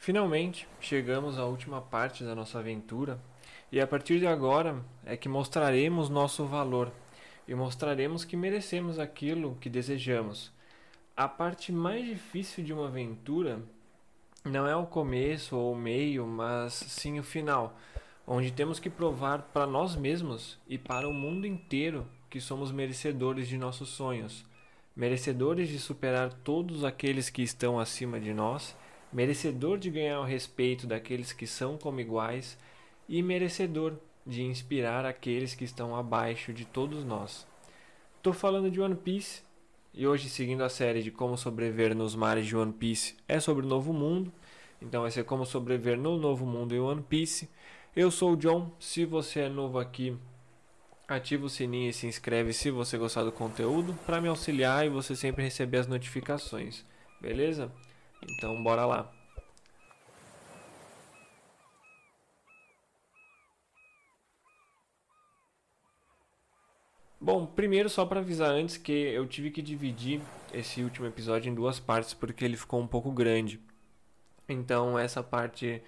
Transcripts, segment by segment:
Finalmente, chegamos à última parte da nossa aventura e a partir de agora é que mostraremos nosso valor e mostraremos que merecemos aquilo que desejamos. A parte mais difícil de uma aventura não é o começo ou o meio, mas sim o final, onde temos que provar para nós mesmos e para o mundo inteiro que somos merecedores de nossos sonhos, merecedores de superar todos aqueles que estão acima de nós, merecedor de ganhar o respeito daqueles que são como iguais e merecedor de inspirar aqueles que estão abaixo de todos nós. Estou falando de One Piece e hoje, seguindo a série de como sobreviver nos mares de One Piece, é sobre o Novo Mundo. Então, vai ser como sobreviver no Novo Mundo em One Piece. Eu sou o John. Se você é novo aqui, ativa o sininho e se inscreve se você gostar do conteúdo para me auxiliar e você sempre receber as notificações. Beleza? Então, bora lá. Bom, primeiro só para avisar antes que eu tive que dividir esse último episódio em duas partes porque ele ficou um pouco grande. Então essa parte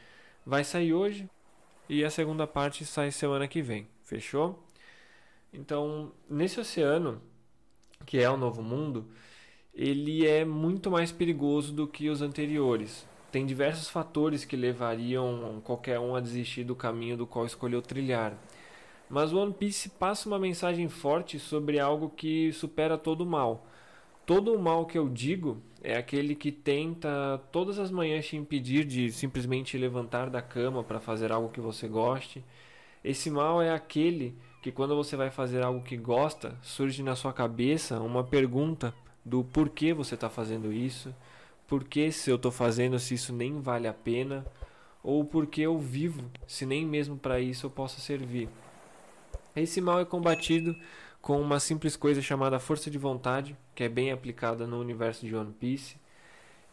vai sair hoje e a segunda parte sai semana que vem. Fechou? Então, nesse oceano, que é o Novo Mundo, ele é muito mais perigoso do que os anteriores. Tem diversos fatores que levariam qualquer um a desistir do caminho do qual escolheu trilhar. Mas One Piece passa uma mensagem forte sobre algo que supera todo o mal. Todo o mal que eu digo é aquele que tenta todas as manhãs te impedir de simplesmente levantar da cama para fazer algo que você goste. Esse mal é aquele que quando você vai fazer algo que gosta, surge na sua cabeça uma pergunta do porquê você está fazendo isso, por que se eu estou fazendo se isso nem vale a pena, ou por que eu vivo se nem mesmo para isso eu possa servir. Esse mal é combatido com uma simples coisa chamada força de vontade, que é bem aplicada no universo de One Piece.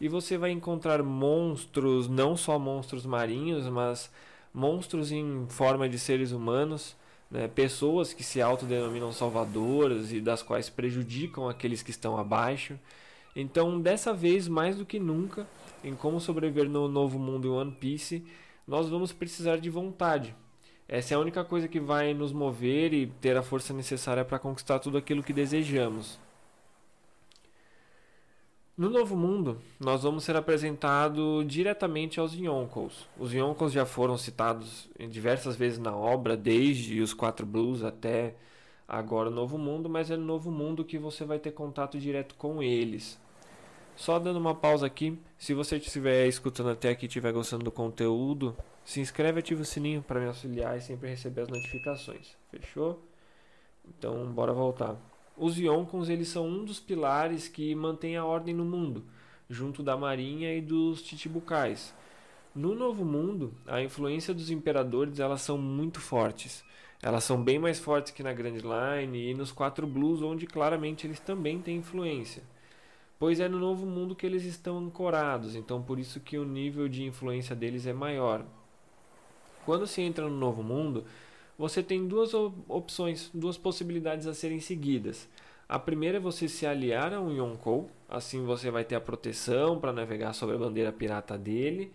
E você vai encontrar monstros, não só monstros marinhos, mas monstros em forma de seres humanos, né? pessoas que se autodenominam salvadoras e das quais prejudicam aqueles que estão abaixo. Então, dessa vez, mais do que nunca, em como sobreviver no novo mundo em One Piece, nós vamos precisar de vontade. Essa é a única coisa que vai nos mover e ter a força necessária para conquistar tudo aquilo que desejamos. No Novo Mundo, nós vamos ser apresentados diretamente aos Yonkos. Os Yonkos já foram citados diversas vezes na obra, desde os Quatro Blues até agora o Novo Mundo, mas é no Novo Mundo que você vai ter contato direto com eles. Só dando uma pausa aqui, se você estiver escutando até aqui e estiver gostando do conteúdo, se inscreve e ativa o sininho para me auxiliar e sempre receber as notificações. Fechou? Então, bora voltar. Os Yonkons eles são um dos pilares que mantém a ordem no mundo, junto da marinha e dos Chichibukais. No Novo Mundo, a influência dos imperadores elas são muito fortes. Elas são bem mais fortes que na Grand Line e nos Quatro Blues, onde claramente eles também têm influência pois é no novo mundo que eles estão ancorados, então por isso que o nível de influência deles é maior. Quando se entra no novo mundo, você tem duas opções, duas possibilidades a serem seguidas. A primeira é você se aliar a um Yonkou, assim você vai ter a proteção para navegar sobre a bandeira pirata dele,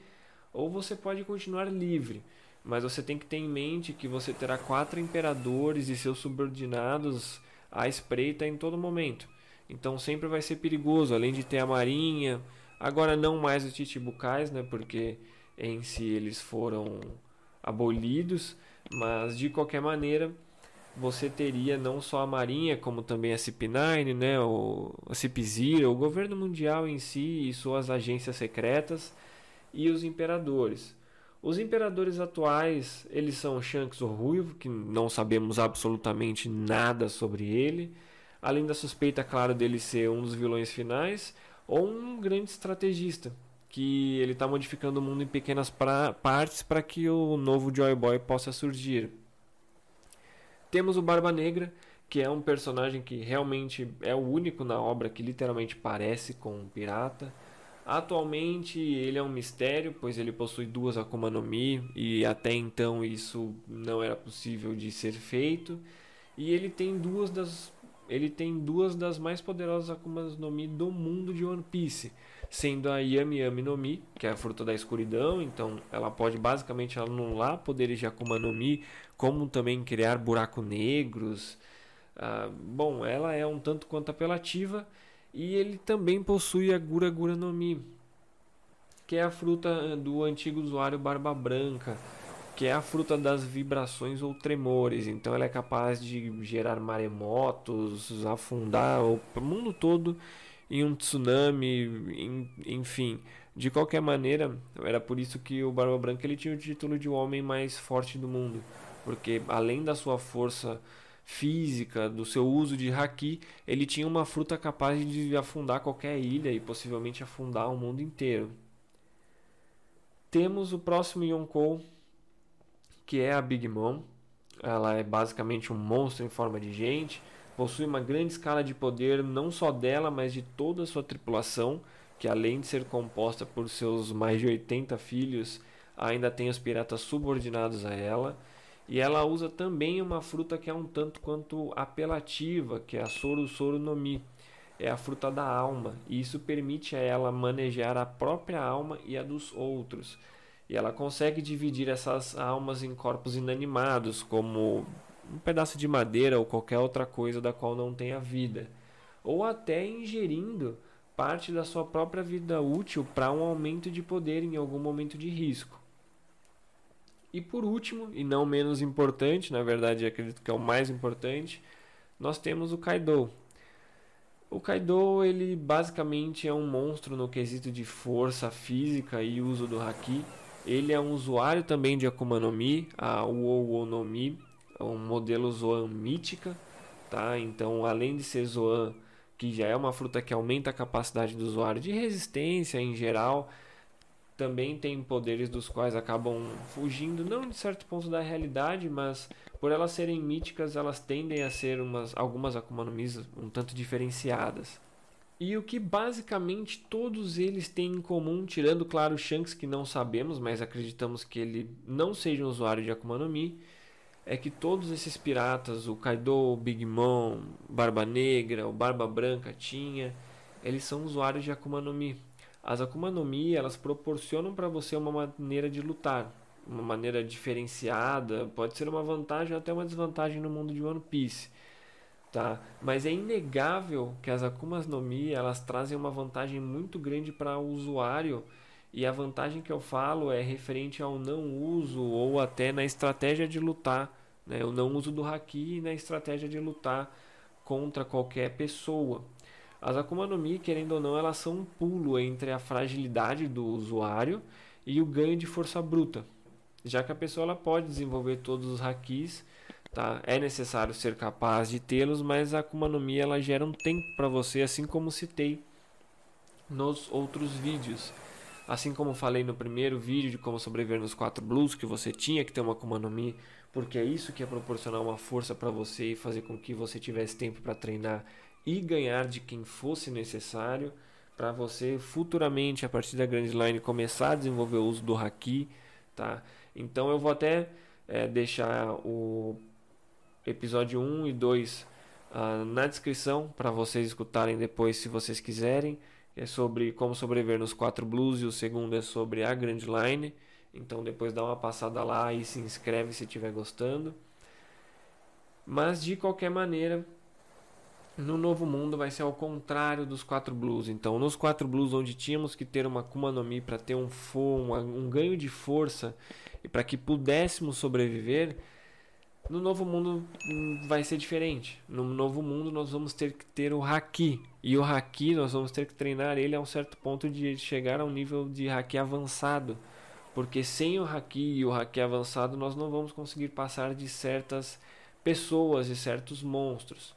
ou você pode continuar livre, mas você tem que ter em mente que você terá quatro imperadores e seus subordinados à espreita em todo momento. Então sempre vai ser perigoso, além de ter a marinha, agora não mais os titibucais, né, porque em si eles foram abolidos, mas de qualquer maneira você teria não só a marinha, como também a CP9, né, o, a CP0, o governo mundial em si e suas agências secretas e os imperadores. Os imperadores atuais, eles são Shanks o Ruivo, que não sabemos absolutamente nada sobre ele, além da suspeita, claro, dele ser um dos vilões finais, ou um grande estrategista, que ele está modificando o mundo em pequenas pra, partes para que o novo Joy Boy possa surgir. Temos o Barba Negra, que é um personagem que realmente é o único na obra que literalmente parece com um pirata. Atualmente ele é um mistério, pois ele possui duas Akuma no Mi e até então isso não era possível de ser feito. E ele tem duas das ele tem duas das mais poderosas Akumas no Mi do mundo de One Piece. Sendo a Yami Yami no Mi, que é a fruta da escuridão, então ela pode basicamente anular poderes de Akuma no Mi, como também criar buracos negros. Ah, bom, ela é um tanto quanto apelativa e ele também possui a Gura Gura no Mi, que é a fruta do antigo usuário Barba Branca, que é a fruta das vibrações ou tremores. Então ela é capaz de gerar maremotos, afundar o mundo todo em um tsunami, enfim. De qualquer maneira, era por isso que o Barba Branca ele tinha o título de o homem mais forte do mundo, porque além da sua força física, do seu uso de haki, ele tinha uma fruta capaz de afundar qualquer ilha e possivelmente afundar o mundo inteiro. Temos o próximo Yonkou, que é a Big Mom. Ela é basicamente um monstro em forma de gente possui uma grande escala de poder não só dela, mas de toda a sua tripulação, que além de ser composta por seus mais de 80 filhos, ainda tem os piratas subordinados a ela. E ela usa também uma fruta que é um tanto quanto apelativa, que é a Soru Soru no Mi. É a fruta da alma, e isso permite a ela manejar a própria alma e a dos outros. E ela consegue dividir essas almas em corpos inanimados, como um pedaço de madeira ou qualquer outra coisa da qual não tenha vida, ou até ingerindo parte da sua própria vida útil para um aumento de poder em algum momento de risco. E por último, e não menos importante, na verdade acredito que é o mais importante, nós temos o Kaido. O Kaido, ele basicamente é um monstro no quesito de força física e uso do Haki. Ele é um usuário também de Akuma no Mi, a Uou no Mi, um modelo Zoan mítica, tá? Então, além de ser Zoan, que já é uma fruta que aumenta a capacidade do usuário de resistência em geral, também tem poderes dos quais acabam fugindo, não de certo ponto da realidade, mas por elas serem míticas, elas tendem a ser umas, algumas Akuma no Mi um tanto diferenciadas. E o que basicamente todos eles têm em comum, tirando claro o Shanks que não sabemos, mas acreditamos que ele não seja um usuário de Akuma no Mi, é que todos esses piratas, o Kaido, o Big Mom, Barba Negra, o Barba Branca tinha, eles são usuários de Akuma no Mi. As Akuma no Mi, elas proporcionam para você uma maneira de lutar, uma maneira diferenciada, pode ser uma vantagem ou até uma desvantagem no mundo de One Piece. Tá? Mas é inegável que as Akuma no Mi, elas trazem uma vantagem muito grande para o usuário, e a vantagem que eu falo é referente ao não uso ou até na estratégia de lutar, né? o não uso do haki na estratégia de lutar contra qualquer pessoa. As Akuma no Mi, querendo ou não, elas são um pulo entre a fragilidade do usuário e o ganho de força bruta. Já que a pessoa ela pode desenvolver todos os hakis, tá? é necessário ser capaz de tê-los, mas a Akuma no Mi ela gera um tempo para você, assim como citei nos outros vídeos. Assim como falei no primeiro vídeo de como sobreviver nos quatro blues, que você tinha que ter uma Akuma no Mi, porque é isso que ia proporcionar uma força para você e fazer com que você tivesse tempo para treinar e ganhar de quem fosse necessário para você futuramente, a partir da Grand Line, começar a desenvolver o uso do Haki, tá? Então eu vou até é, deixar o episódio 1 e 2 uh, ah, na descrição para vocês escutarem depois se vocês quiserem é sobre como sobreviver nos quatro blues e o segundo é sobre a Grand Line. Então depois dá uma passada lá e se inscreve se estiver gostando. Mas de qualquer maneira, no novo mundo vai ser ao contrário dos quatro blues. Então, nos quatro blues, onde tínhamos que ter uma Kuma no Mi para ter um, um, um ganho de força e para que pudéssemos sobreviver, no novo mundo hum, vai ser diferente. No novo mundo nós vamos ter que ter o haki. E o haki nós vamos ter que treinar ele a um certo ponto de chegar a um nível de haki avançado. Porque sem o haki e o haki avançado nós não vamos conseguir passar de certas pessoas e certos monstros.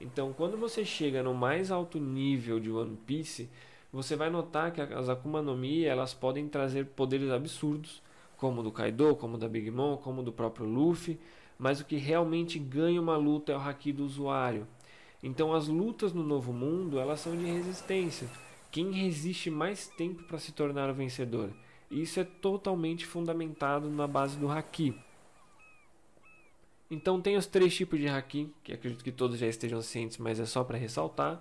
Então, quando você chega no mais alto nível de One Piece, você vai notar que as Akuma no Mi, elas podem trazer poderes absurdos, como do Kaido, como da Big Mom, como do próprio Luffy, mas o que realmente ganha uma luta é o haki do usuário. Então as lutas no novo mundo, elas são de resistência. Quem resiste mais tempo para se tornar o vencedor? Isso é totalmente fundamentado na base do haki. Então tem os três tipos de haki, que acredito que todos já estejam cientes, mas é só para ressaltar.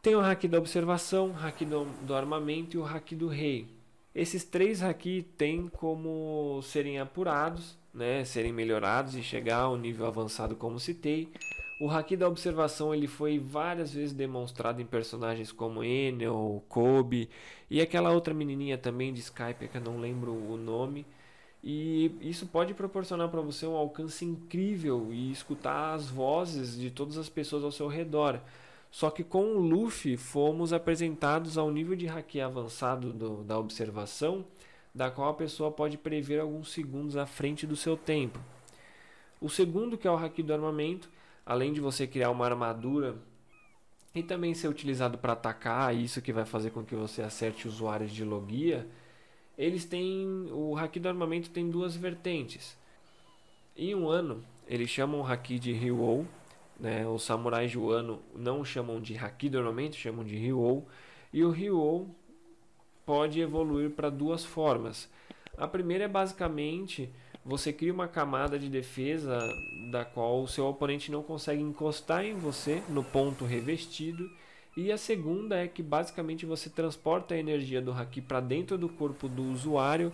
Tem o haki da observação, o haki do, do armamento e o haki do rei. Esses três haki têm como serem apurados, né, serem melhorados e chegar ao nível avançado como citei. O haki da observação ele foi várias vezes demonstrado em personagens como Enel, Kobe e aquela outra menininha também de Skype que eu não lembro o nome. E isso pode proporcionar para você um alcance incrível e escutar as vozes de todas as pessoas ao seu redor. Só que com o Luffy fomos apresentados ao nível de haki avançado do, da observação, da qual a pessoa pode prever alguns segundos à frente do seu tempo. O segundo, que é o haki do armamento, além de você criar uma armadura e também ser utilizado para atacar, isso que vai fazer com que você acerte usuários de logia, eles têm o haki do armamento tem duas vertentes. Em um ano, eles chamam o haki de Ryou, né? Os samurais de Wano não chamam de haki normalmente, chamam de Ryou, e o Ryou pode evoluir para duas formas. A primeira é basicamente você cria uma camada de defesa da qual o seu oponente não consegue encostar em você no ponto revestido. E a segunda é que basicamente você transporta a energia do haki para dentro do corpo do usuário,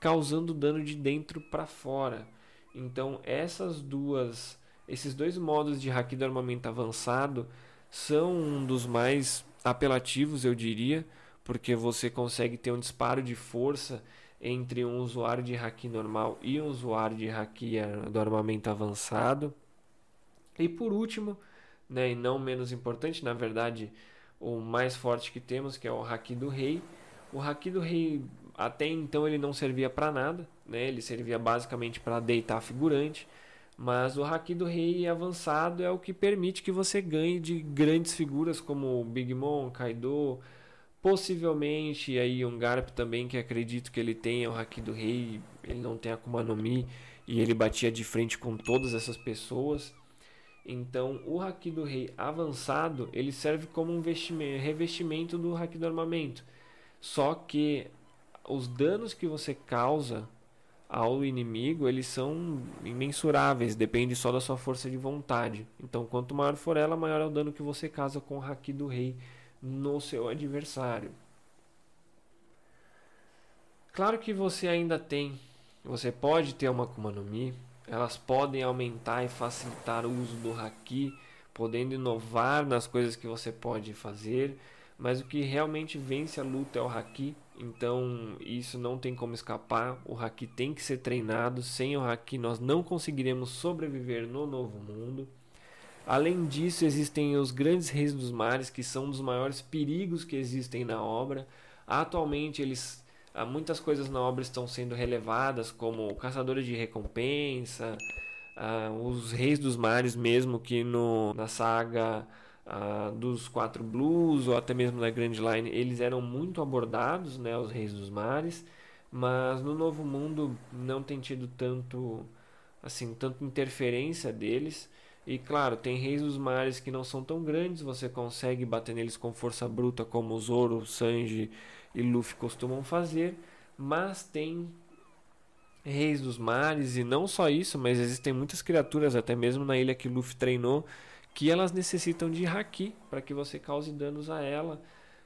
causando dano de dentro para fora. Então, essas duas, esses dois modos de haki do armamento avançado são um dos mais apelativos, eu diria, porque você consegue ter um disparo de força entre um usuário de haki normal e um usuário de haki do armamento avançado. E por último, né, e não menos importante, na verdade, o mais forte que temos, que é o haki do rei. O haki do rei até então ele não servia para nada, né? Ele servia basicamente para deitar figurante, mas o haki do rei avançado é o que permite que você ganhe de grandes figuras como Big Mom, Kaido, Possivelmente aí um Garp também, que acredito que ele tenha o Haki do Rei, ele não tem Akuma no Mi e ele batia de frente com todas essas pessoas. Então, o Haki do Rei avançado, ele serve como um revestimento do Haki do armamento. Só que os danos que você causa ao inimigo, eles são imensuráveis, depende só da sua força de vontade. Então, quanto maior for ela, maior é o dano que você causa com o Haki do Rei no seu adversário. Claro que você ainda tem, você pode ter uma Akuma no Mi, elas podem aumentar e facilitar o uso do Haki, podendo inovar nas coisas que você pode fazer, mas o que realmente vence a luta é o Haki, então isso não tem como escapar, o Haki tem que ser treinado, sem o Haki nós não conseguiremos sobreviver no novo mundo. Além disso, existem os grandes reis dos mares, que são um dos maiores perigos que existem na obra. Atualmente, eles muitas coisas na obra estão sendo relevadas, como caçadores de recompensa, uh, os reis dos mares mesmo, que no, na saga uh, dos quatro blues ou até mesmo da Grand Line, eles eram muito abordados, né, os reis dos mares, mas no Novo Mundo não tem tido tanto assim, tanto interferência deles. E claro, tem reis dos mares que não são tão grandes, você consegue bater neles com força bruta como Zoro, Sanji e Luffy costumam fazer, mas tem reis dos mares e não só isso, mas existem muitas criaturas até mesmo na ilha que Luffy treinou que elas necessitam de haki para que você cause danos a ela.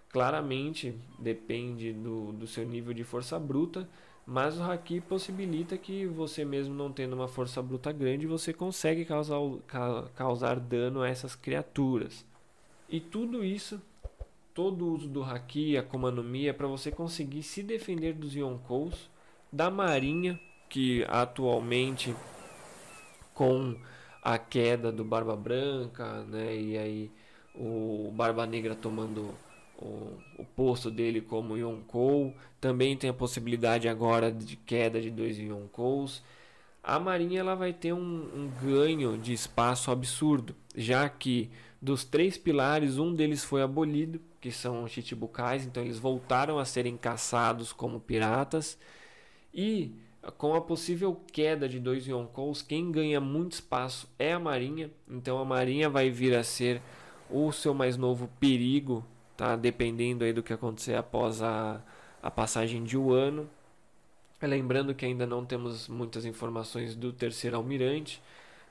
Claramente depende do, do seu nível de força bruta, mas o haki possibilita que você mesmo não tendo uma força bruta grande, você consegue causar, causar dano a essas criaturas. E tudo isso, todo o uso do haki, a Akuma no Mi, é para você conseguir se defender dos Yonkous, da marinha, que atualmente com a queda do Barba Branca, né, e aí o Barba Negra tomando o, o posto dele como Yonkou. Também tem a possibilidade agora de queda de dois Yonkous. A Marinha ela vai ter um, um ganho de espaço absurdo, já que dos três pilares, um deles foi abolido, que são os Chichibukais, então eles voltaram a serem caçados como piratas. E com a possível queda de dois Yonkous, quem ganha muito espaço é a Marinha. Então a Marinha vai vir a ser o seu mais novo perigo tá? Dependendo aí do que acontecer após a, a passagem de um ano. Lembrando que ainda não temos muitas informações do terceiro almirante,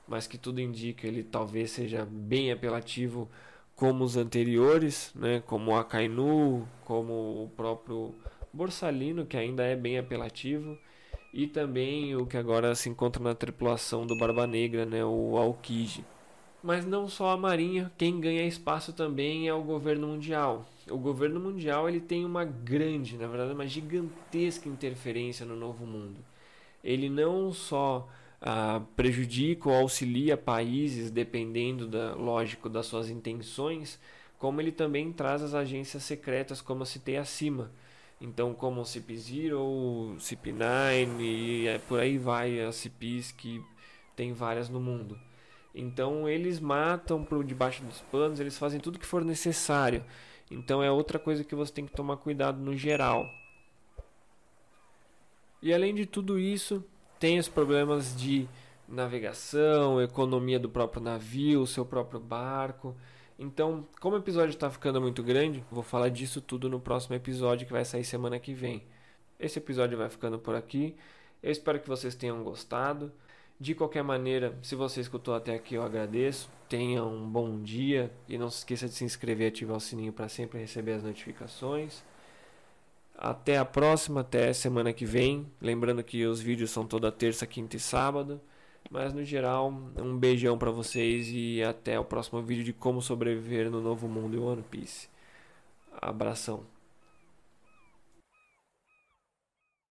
mas que tudo indica ele talvez seja bem apelativo como os anteriores, né, como o Akainu, como o próprio Borsalino, que ainda é bem apelativo, e também o que agora se encontra na tripulação do Barba Negra, né, o Aokiji. Mas não só a Marinha, quem ganha espaço também é o governo mundial. O governo mundial ele tem uma grande, na verdade, uma gigantesca interferência no novo mundo. Ele não só ah, prejudica ou auxilia países dependendo da lógico das suas intenções, como ele também traz as agências secretas, como citei acima. Então, como o CP0, CP9 e é, por aí vai as CPs que tem várias no mundo. Então, eles matam por debaixo dos panos, eles fazem tudo que for necessário. Então, é outra coisa que você tem que tomar cuidado no geral. E além de tudo isso, tem os problemas de navegação, economia do próprio navio, seu próprio barco. Então, como o episódio está ficando muito grande, vou falar disso tudo no próximo episódio que vai sair semana que vem. Esse episódio vai ficando por aqui. Eu espero que vocês tenham gostado. De qualquer maneira, se você escutou até aqui, eu agradeço. Tenha um bom dia e não se esqueça de se inscrever e ativar o sininho para sempre receber as notificações. Até a próxima, até semana que vem. Lembrando que os vídeos são toda terça, quinta e sábado. Mas no geral, um beijão para vocês e até o próximo vídeo de como sobreviver no novo mundo em One Piece. Abração.